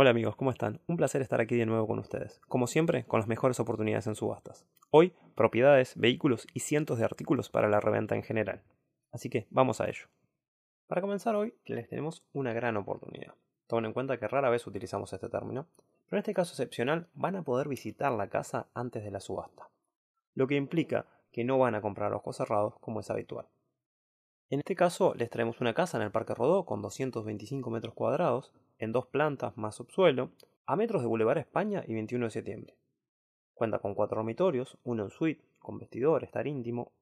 Hola amigos, ¿cómo están? Un placer estar aquí de nuevo con ustedes, como siempre con las mejores oportunidades en subastas. Hoy, propiedades, vehículos y cientos de artículos para la reventa en general. Así que vamos a ello. Para comenzar hoy, les tenemos una gran oportunidad. Tomen en cuenta que rara vez utilizamos este término, pero en este caso excepcional van a poder visitar la casa antes de la subasta, lo que implica que no van a comprar ojos cerrados como es habitual. En este caso les traemos una casa en el Parque Rodó con 225 metros cuadrados, en dos plantas más subsuelo, a metros de Boulevard España y 21 de septiembre. Cuenta con cuatro dormitorios, uno en suite, con vestidor, estar íntimo,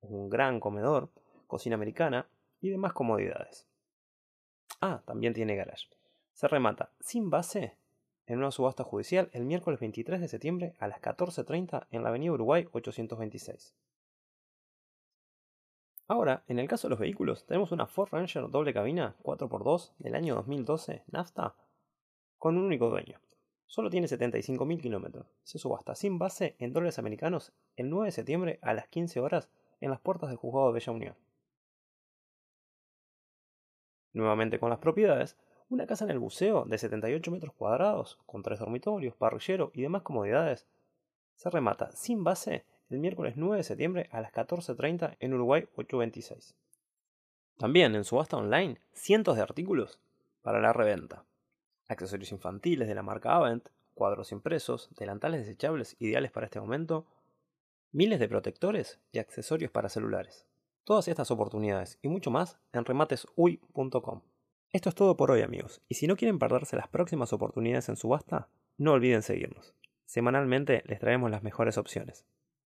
un gran comedor, cocina americana y demás comodidades. Ah, también tiene garage. Se remata sin base en una subasta judicial el miércoles 23 de septiembre a las 14.30 en la Avenida Uruguay 826. Ahora, en el caso de los vehículos, tenemos una Ford Ranger doble cabina 4x2 del año 2012, nafta, con un único dueño. Solo tiene 75.000 kilómetros. Se subasta sin base en dólares americanos el 9 de septiembre a las 15 horas en las puertas del juzgado de Bella Unión. Nuevamente con las propiedades, una casa en el buceo de 78 metros cuadrados, con tres dormitorios, parrillero y demás comodidades, se remata sin base el miércoles 9 de septiembre a las 14.30 en Uruguay 826. También en subasta online, cientos de artículos para la reventa. Accesorios infantiles de la marca Avent, cuadros impresos, delantales desechables ideales para este momento, miles de protectores y accesorios para celulares. Todas estas oportunidades y mucho más en rematesui.com. Esto es todo por hoy amigos, y si no quieren perderse las próximas oportunidades en subasta, no olviden seguirnos. Semanalmente les traemos las mejores opciones.